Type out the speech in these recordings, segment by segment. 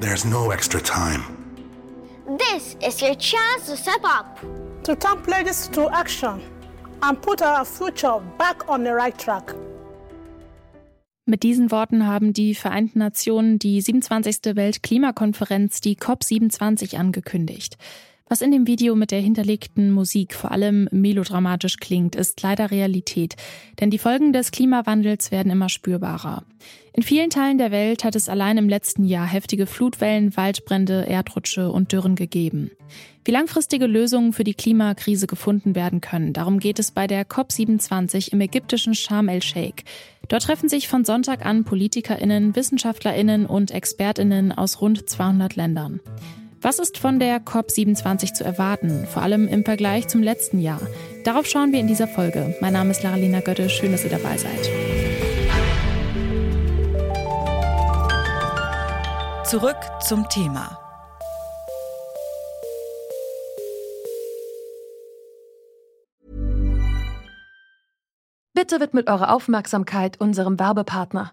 There's no extra time. This is your chance to step up. To turn pledges to action and put our future back on the right track. Mit diesen Worten haben die Vereinten Nationen die 27. Weltklimakonferenz, die COP27, angekündigt. Was in dem Video mit der hinterlegten Musik vor allem melodramatisch klingt, ist leider Realität, denn die Folgen des Klimawandels werden immer spürbarer. In vielen Teilen der Welt hat es allein im letzten Jahr heftige Flutwellen, Waldbrände, Erdrutsche und Dürren gegeben. Wie langfristige Lösungen für die Klimakrise gefunden werden können, darum geht es bei der COP27 im ägyptischen Sharm el-Sheikh. Dort treffen sich von Sonntag an PolitikerInnen, WissenschaftlerInnen und ExpertInnen aus rund 200 Ländern. Was ist von der COP27 zu erwarten, vor allem im Vergleich zum letzten Jahr? Darauf schauen wir in dieser Folge. Mein Name ist Laralina Götte, schön, dass ihr dabei seid. Zurück zum Thema. Bitte widmet eure Aufmerksamkeit unserem Werbepartner.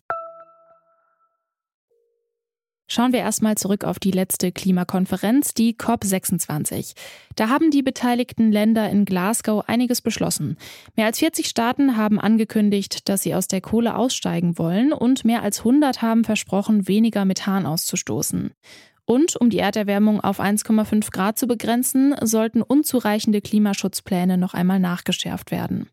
Schauen wir erstmal zurück auf die letzte Klimakonferenz, die COP26. Da haben die beteiligten Länder in Glasgow einiges beschlossen. Mehr als 40 Staaten haben angekündigt, dass sie aus der Kohle aussteigen wollen und mehr als 100 haben versprochen, weniger Methan auszustoßen. Und um die Erderwärmung auf 1,5 Grad zu begrenzen, sollten unzureichende Klimaschutzpläne noch einmal nachgeschärft werden.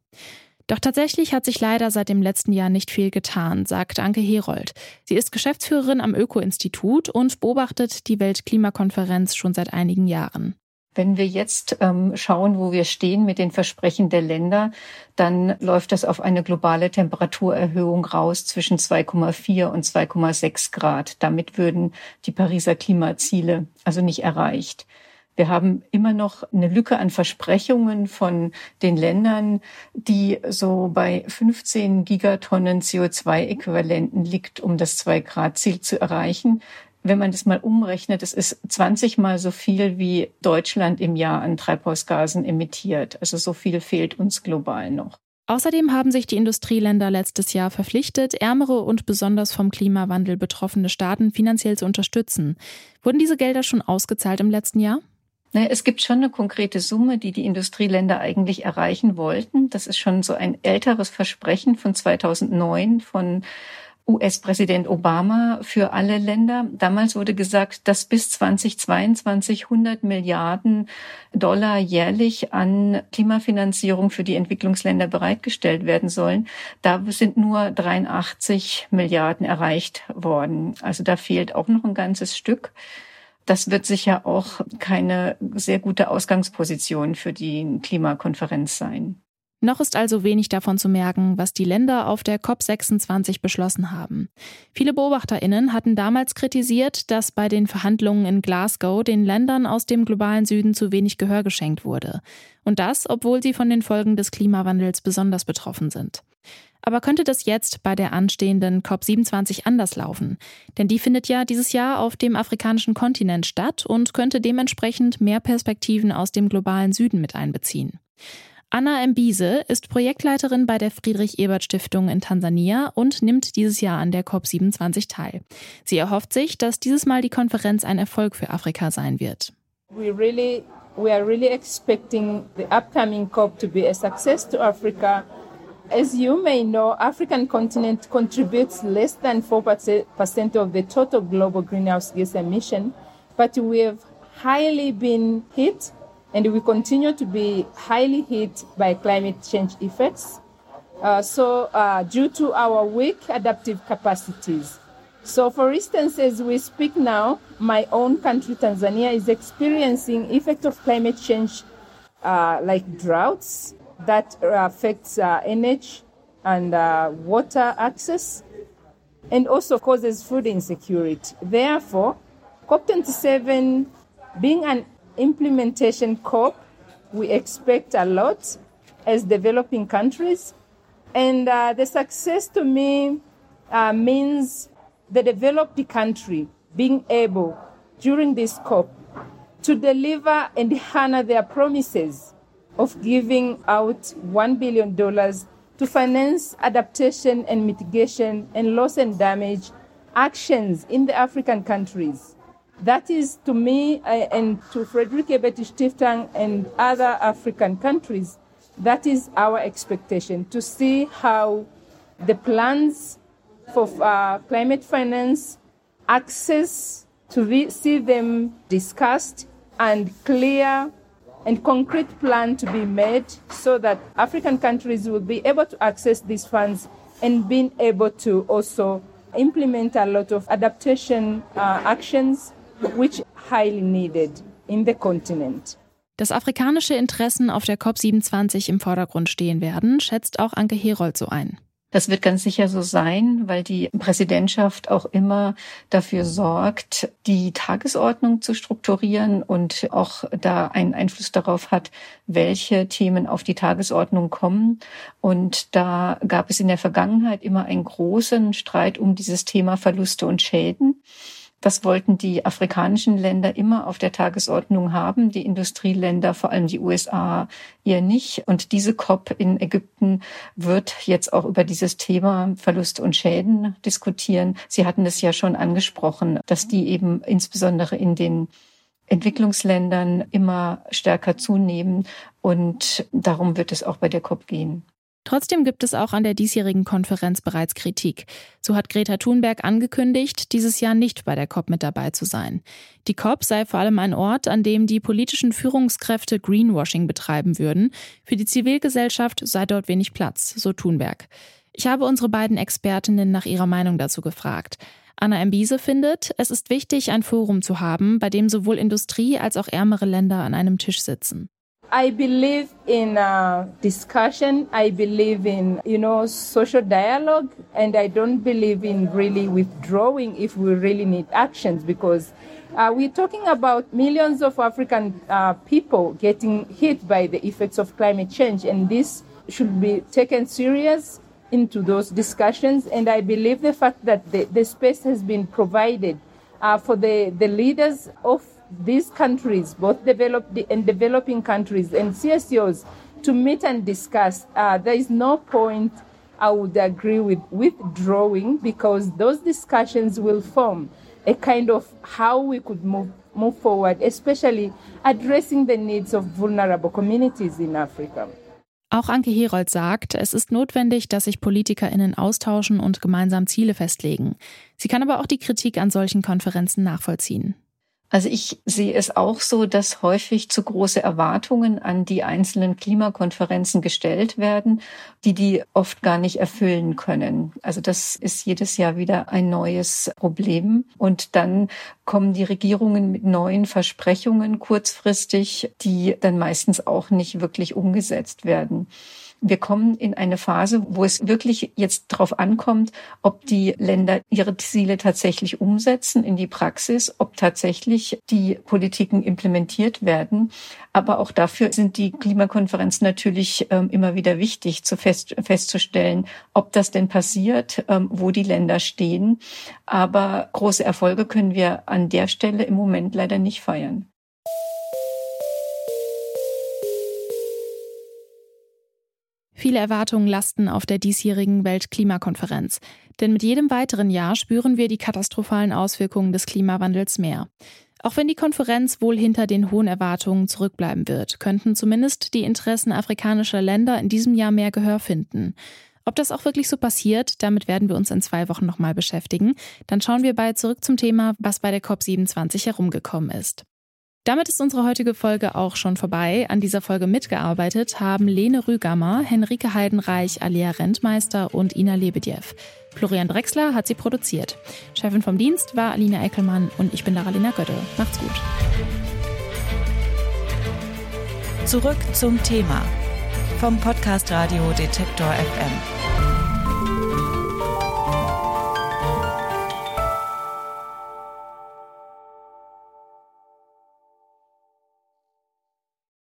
Doch tatsächlich hat sich leider seit dem letzten Jahr nicht viel getan, sagt Anke Herold. Sie ist Geschäftsführerin am Öko-Institut und beobachtet die Weltklimakonferenz schon seit einigen Jahren. Wenn wir jetzt ähm, schauen, wo wir stehen mit den Versprechen der Länder, dann läuft das auf eine globale Temperaturerhöhung raus zwischen 2,4 und 2,6 Grad. Damit würden die Pariser Klimaziele also nicht erreicht. Wir haben immer noch eine Lücke an Versprechungen von den Ländern, die so bei 15 Gigatonnen CO2-Äquivalenten liegt, um das 2-Grad-Ziel zu erreichen. Wenn man das mal umrechnet, es ist 20 mal so viel, wie Deutschland im Jahr an Treibhausgasen emittiert. Also so viel fehlt uns global noch. Außerdem haben sich die Industrieländer letztes Jahr verpflichtet, ärmere und besonders vom Klimawandel betroffene Staaten finanziell zu unterstützen. Wurden diese Gelder schon ausgezahlt im letzten Jahr? Naja, es gibt schon eine konkrete Summe, die die Industrieländer eigentlich erreichen wollten. Das ist schon so ein älteres Versprechen von 2009 von US-Präsident Obama für alle Länder. Damals wurde gesagt, dass bis 2022 100 Milliarden Dollar jährlich an Klimafinanzierung für die Entwicklungsländer bereitgestellt werden sollen. Da sind nur 83 Milliarden erreicht worden. Also da fehlt auch noch ein ganzes Stück. Das wird sicher auch keine sehr gute Ausgangsposition für die Klimakonferenz sein. Noch ist also wenig davon zu merken, was die Länder auf der COP26 beschlossen haben. Viele Beobachterinnen hatten damals kritisiert, dass bei den Verhandlungen in Glasgow den Ländern aus dem globalen Süden zu wenig Gehör geschenkt wurde. Und das, obwohl sie von den Folgen des Klimawandels besonders betroffen sind. Aber könnte das jetzt bei der anstehenden COP27 anders laufen? Denn die findet ja dieses Jahr auf dem afrikanischen Kontinent statt und könnte dementsprechend mehr Perspektiven aus dem globalen Süden mit einbeziehen. Anna Mbise ist Projektleiterin bei der Friedrich-Ebert-Stiftung in Tansania und nimmt dieses Jahr an der COP27 teil. Sie erhofft sich, dass dieses Mal die Konferenz ein Erfolg für Afrika sein wird. We really, we are really expecting the upcoming COP to be a success to Africa. As you may know, African continent contributes less than 4% of the total global greenhouse gas emission, but we have highly been hit and we continue to be highly hit by climate change effects. Uh, so uh, due to our weak adaptive capacities. So for instance, as we speak now, my own country, Tanzania, is experiencing effect of climate change uh, like droughts, that affects uh, energy and uh, water access and also causes food insecurity. Therefore, COP27 being an implementation COP, we expect a lot as developing countries. And uh, the success to me uh, means the developed country being able during this COP to deliver and honor their promises of giving out $1 billion to finance adaptation and mitigation and loss and damage actions in the African countries. That is to me uh, and to Frederick Ebert Stiftung and other African countries, that is our expectation to see how the plans for uh, climate finance access to re- see them discussed and clear and concrete plan to be made so that African countries will be able to access these funds and being able to also implement a lot of adaptation uh, actions which highly needed in the continent. Dass afrikanische Interessen auf der COP27 im Vordergrund stehen werden, schätzt auch Anke Herold so ein. Das wird ganz sicher so sein, weil die Präsidentschaft auch immer dafür sorgt, die Tagesordnung zu strukturieren und auch da einen Einfluss darauf hat, welche Themen auf die Tagesordnung kommen. Und da gab es in der Vergangenheit immer einen großen Streit um dieses Thema Verluste und Schäden. Das wollten die afrikanischen Länder immer auf der Tagesordnung haben, die Industrieländer, vor allem die USA, eher nicht. Und diese COP in Ägypten wird jetzt auch über dieses Thema Verluste und Schäden diskutieren. Sie hatten es ja schon angesprochen, dass die eben insbesondere in den Entwicklungsländern immer stärker zunehmen. Und darum wird es auch bei der COP gehen. Trotzdem gibt es auch an der diesjährigen Konferenz bereits Kritik. So hat Greta Thunberg angekündigt, dieses Jahr nicht bei der COP mit dabei zu sein. Die COP sei vor allem ein Ort, an dem die politischen Führungskräfte Greenwashing betreiben würden. Für die Zivilgesellschaft sei dort wenig Platz, so Thunberg. Ich habe unsere beiden Expertinnen nach ihrer Meinung dazu gefragt. Anna Mbise findet, es ist wichtig, ein Forum zu haben, bei dem sowohl Industrie als auch ärmere Länder an einem Tisch sitzen. I believe in uh, discussion. I believe in, you know, social dialogue. And I don't believe in really withdrawing if we really need actions because uh, we're talking about millions of African uh, people getting hit by the effects of climate change. And this should be taken serious into those discussions. And I believe the fact that the, the space has been provided uh, for the, the leaders of these countries, both developed and developing countries and CSOs, to meet and discuss. Uh, there is no point I would agree with withdrawing because those discussions will form a kind of how we could move move forward, especially addressing the needs of vulnerable communities in Africa. Auch Anke Herold sagt, es ist notwendig, dass sich PolitikerInnen austauschen und gemeinsam Ziele festlegen. Sie kann aber auch die Kritik an solchen Konferenzen nachvollziehen. Also ich sehe es auch so, dass häufig zu große Erwartungen an die einzelnen Klimakonferenzen gestellt werden, die die oft gar nicht erfüllen können. Also das ist jedes Jahr wieder ein neues Problem. Und dann kommen die Regierungen mit neuen Versprechungen kurzfristig, die dann meistens auch nicht wirklich umgesetzt werden. Wir kommen in eine Phase, wo es wirklich jetzt darauf ankommt, ob die Länder ihre Ziele tatsächlich umsetzen in die Praxis, ob tatsächlich die Politiken implementiert werden. Aber auch dafür sind die Klimakonferenzen natürlich ähm, immer wieder wichtig, zu fest, festzustellen, ob das denn passiert, ähm, wo die Länder stehen. Aber große Erfolge können wir an der Stelle im Moment leider nicht feiern. Viele Erwartungen lasten auf der diesjährigen Weltklimakonferenz. Denn mit jedem weiteren Jahr spüren wir die katastrophalen Auswirkungen des Klimawandels mehr. Auch wenn die Konferenz wohl hinter den hohen Erwartungen zurückbleiben wird, könnten zumindest die Interessen afrikanischer Länder in diesem Jahr mehr Gehör finden. Ob das auch wirklich so passiert, damit werden wir uns in zwei Wochen nochmal beschäftigen. Dann schauen wir bald zurück zum Thema, was bei der COP27 herumgekommen ist. Damit ist unsere heutige Folge auch schon vorbei. An dieser Folge mitgearbeitet haben Lene Rügammer, Henrike Heidenreich, Alia Rentmeister und Ina Lebedjew. Florian Drexler hat sie produziert. Chefin vom Dienst war Alina Eckelmann und ich bin Daralina Götte. Macht's gut. Zurück zum Thema vom Podcast Radio Detektor FM.